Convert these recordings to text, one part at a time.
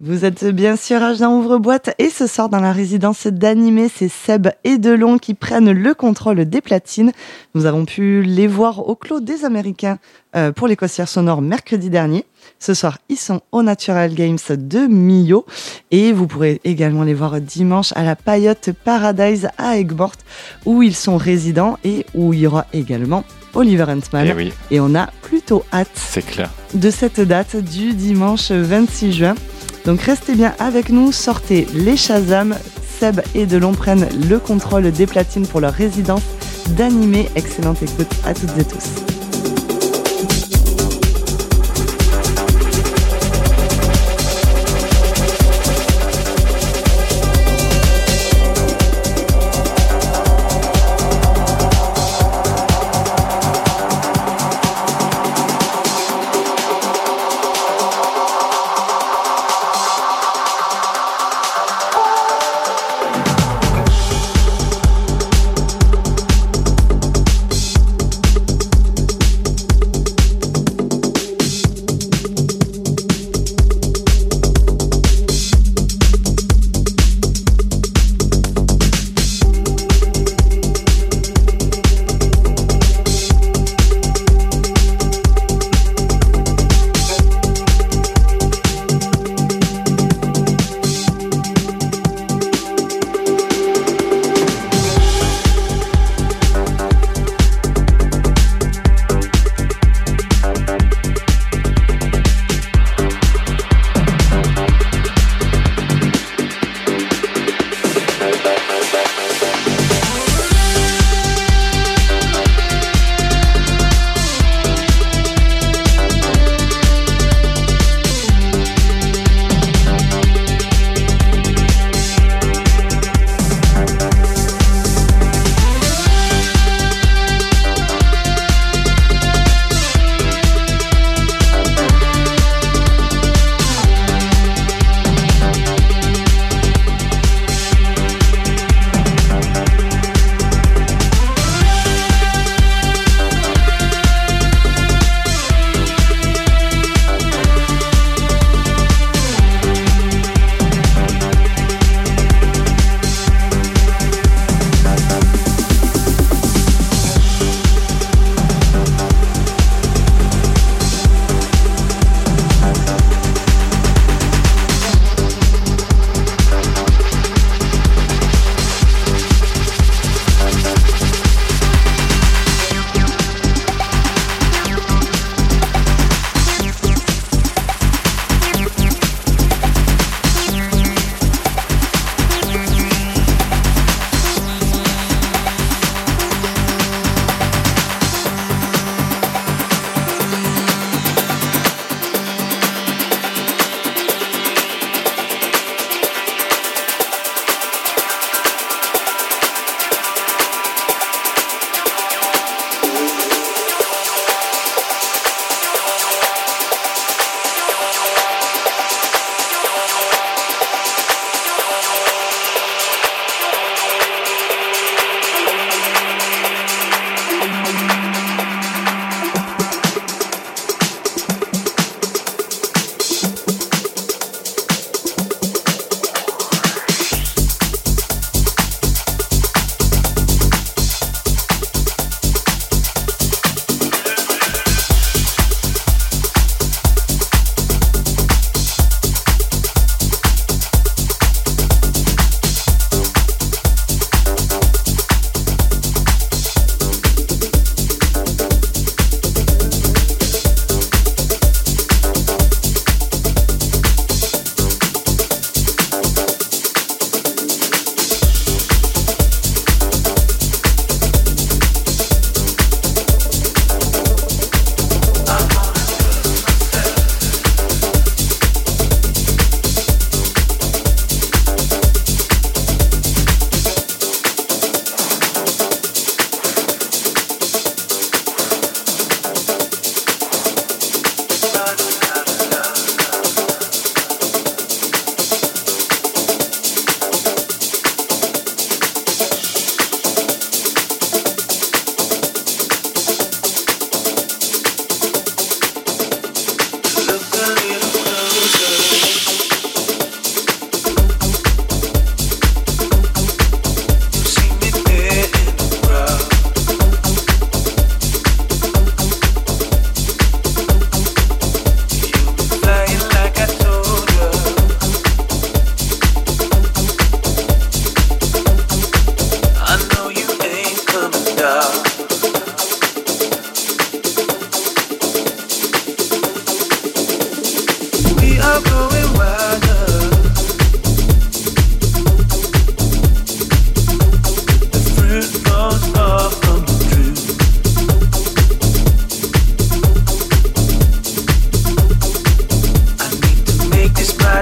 Vous êtes bien sûr Agent Ouvre-Boîte et ce soir dans la résidence d'animé, c'est Seb et Delon qui prennent le contrôle des platines. Nous avons pu les voir au Clos des Américains euh, pour les costières sonores mercredi dernier. Ce soir, ils sont au Natural Games de Millau et vous pourrez également les voir dimanche à la Payotte Paradise à Aigues-Mortes où ils sont résidents et où il y aura également Oliver Huntman. Eh oui, Et on a plutôt hâte c'est clair. de cette date du dimanche 26 juin. Donc restez bien avec nous, sortez les Shazam, Seb et Delon prennent le contrôle des platines pour leur résidence d'animé. Excellente écoute à toutes et tous.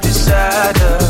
decided.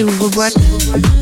Chez Ouvre-Boîte.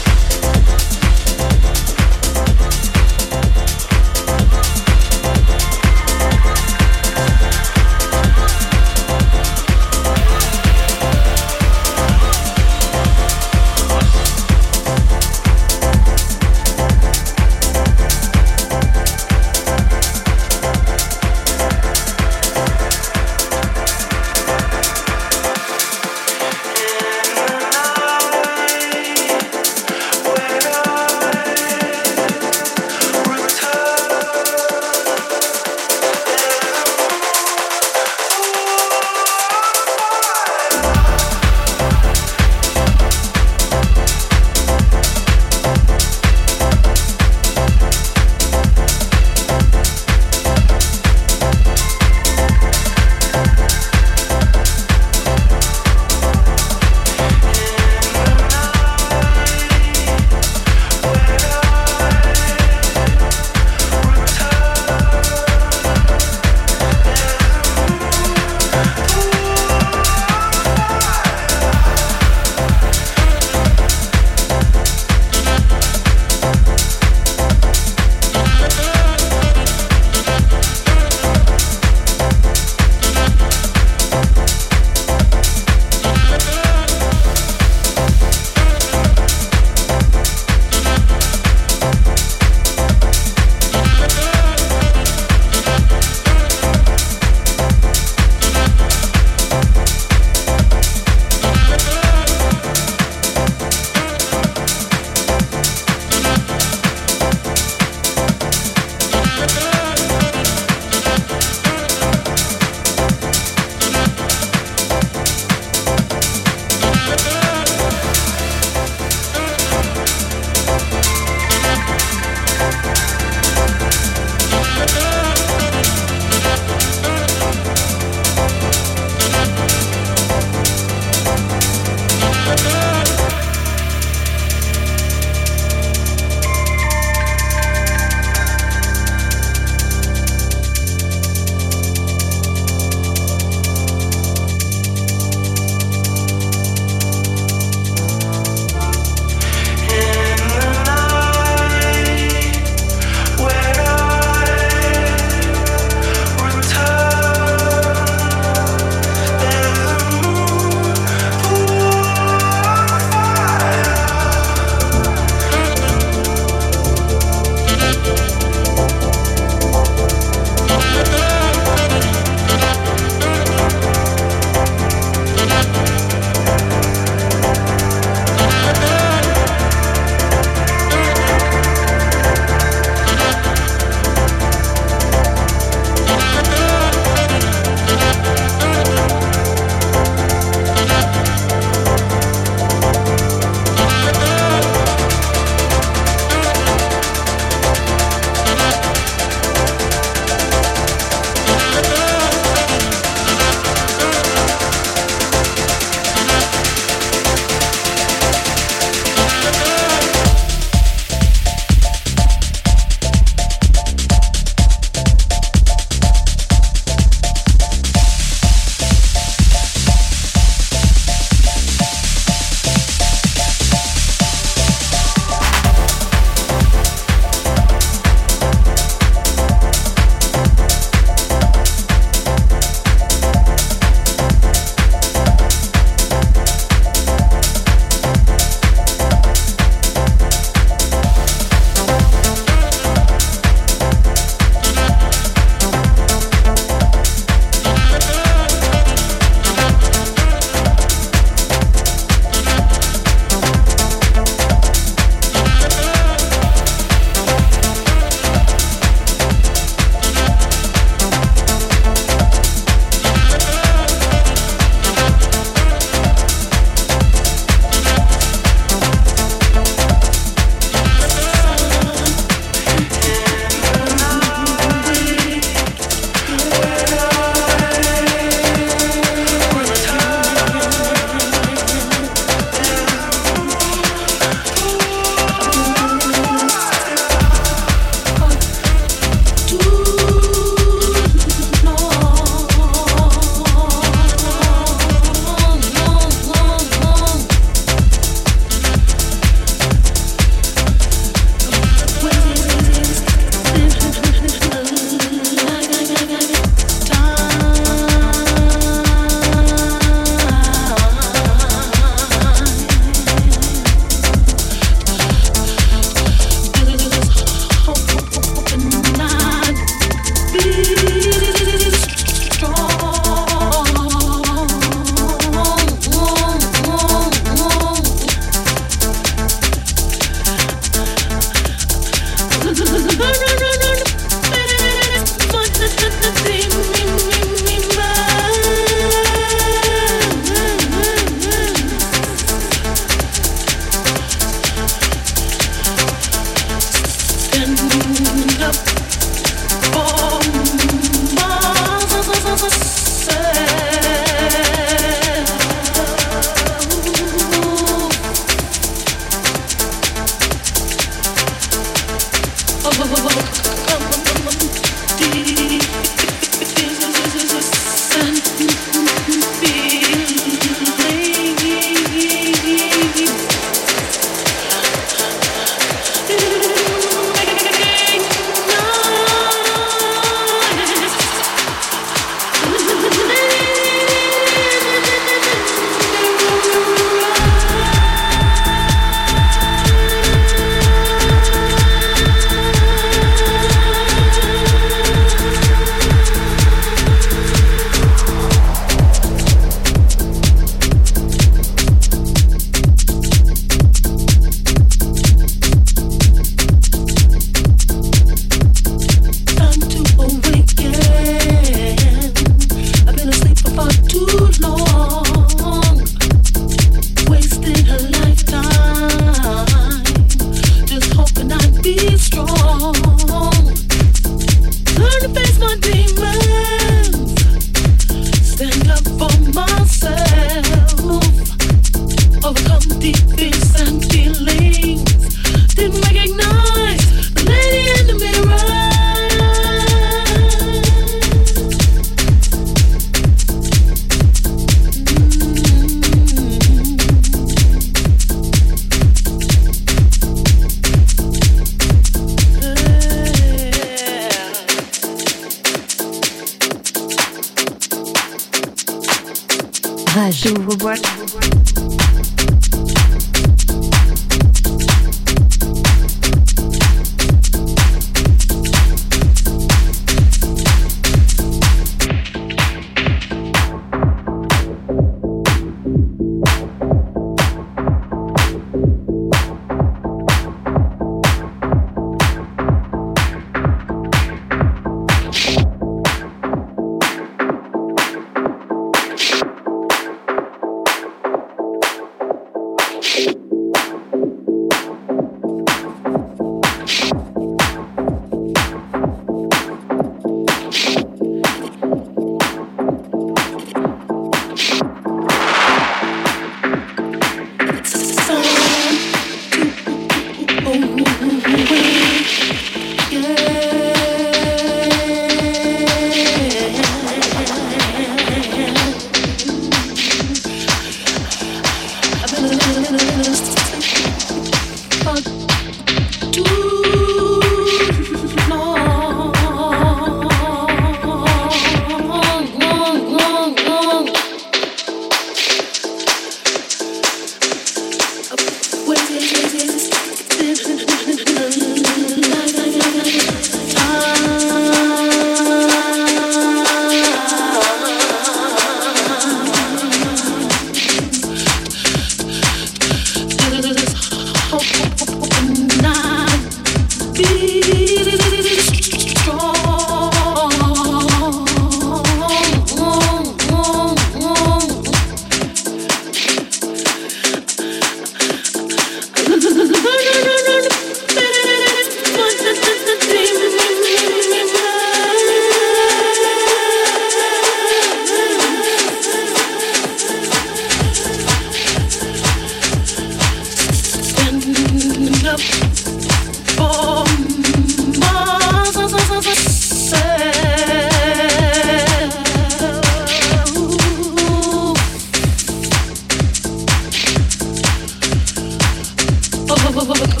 oh, oh,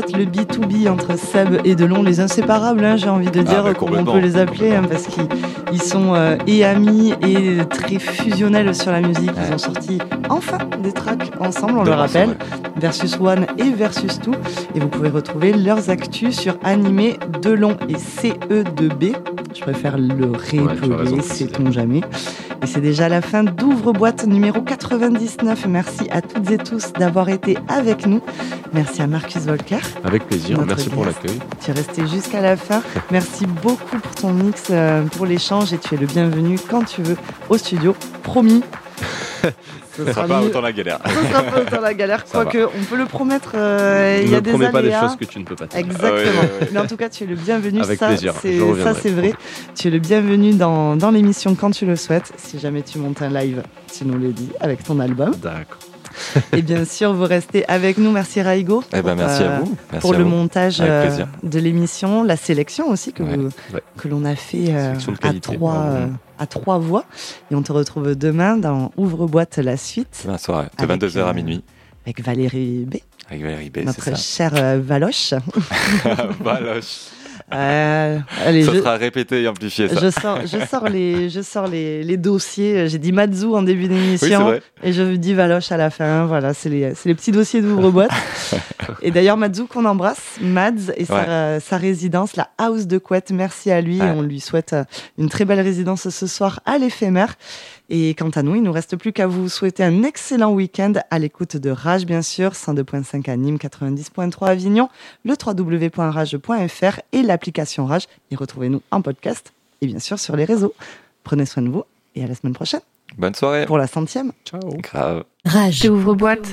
le B2B entre Seb et Delon, les inséparables, hein, j'ai envie de dire, bah, comment on peut les appeler, hein, parce qu'ils ils sont euh, et amis et très fusionnels sur la musique. Ils ont sorti enfin des tracks ensemble, on le rappelle, ensemble, Versus One et Versus Two. Et vous pouvez retrouver leurs actus sur Animé Delon et CE2B. Je préfère le réépeler, sait-on jamais. Et c'est déjà la fin d'Ouvre-boîte numéro 99. Merci à toutes et tous d'avoir été avec nous. Merci à Marcus Volker. Avec plaisir, merci pour l'accueil. Tu es resté jusqu'à la fin. Merci beaucoup pour ton mix, euh, pour l'échange et tu es le bienvenu quand tu veux au studio. Promis. Ce Ce sera pas autant la galère. ce sera pas autant la galère, quoique on peut le promettre. euh, Il y ne a des promets pas des choses que tu ne peux pas faire. Exactement. Ah. Mais en tout cas, tu es le bienvenu. Avec ça, plaisir, c'est- je ça, reviendrai. c'est vrai. Tu es le bienvenu dans, dans l'émission quand tu le souhaites. Si jamais tu montes un live, tu nous le dis avec ton album. D'accord. Et bien sûr, vous restez avec nous. Merci Raigo. Eh ben, merci euh, à vous. Merci Pour à le vous. montage euh, de l'émission, la sélection aussi que, Ouais, vous- ouais. que l'on a fait euh, à, trois. Euh, à trois voix. Et on te retrouve demain dans Ouvre-boîte la suite Demain soir, de Avec, 22h euh, à minuit, avec Valérie B, avec Valérie B, notre chère euh, Valoche. Valoche. Euh, allez, Ça je- sera répété et amplifié, ça. Je sors, je sors les, je sors les, les dossiers. J'ai dit Matsu en début d'émission et je dis Valoche à la fin. Voilà, c'est les, les petits dossiers d'ouvre-boîte. et d'ailleurs, Matsu qu'on embrasse, Mads et sa, sa résidence, la House de Couette. Merci à lui Ouais. et on lui souhaite euh, une très belle résidence ce soir à l'éphémère. Et quant à nous, il nous reste plus qu'à vous souhaiter un excellent week-end à l'écoute de Rage, bien sûr, 102.5 à Nîmes, 90.3 à Avignon, le www.rage.fr et l'application Rage. Et retrouvez-nous en podcast et bien sûr sur les réseaux. Prenez soin de vous et à la semaine prochaine Bonne soirée. pour la centième. Ciao. Grave. Rage. Ouvre-boîte.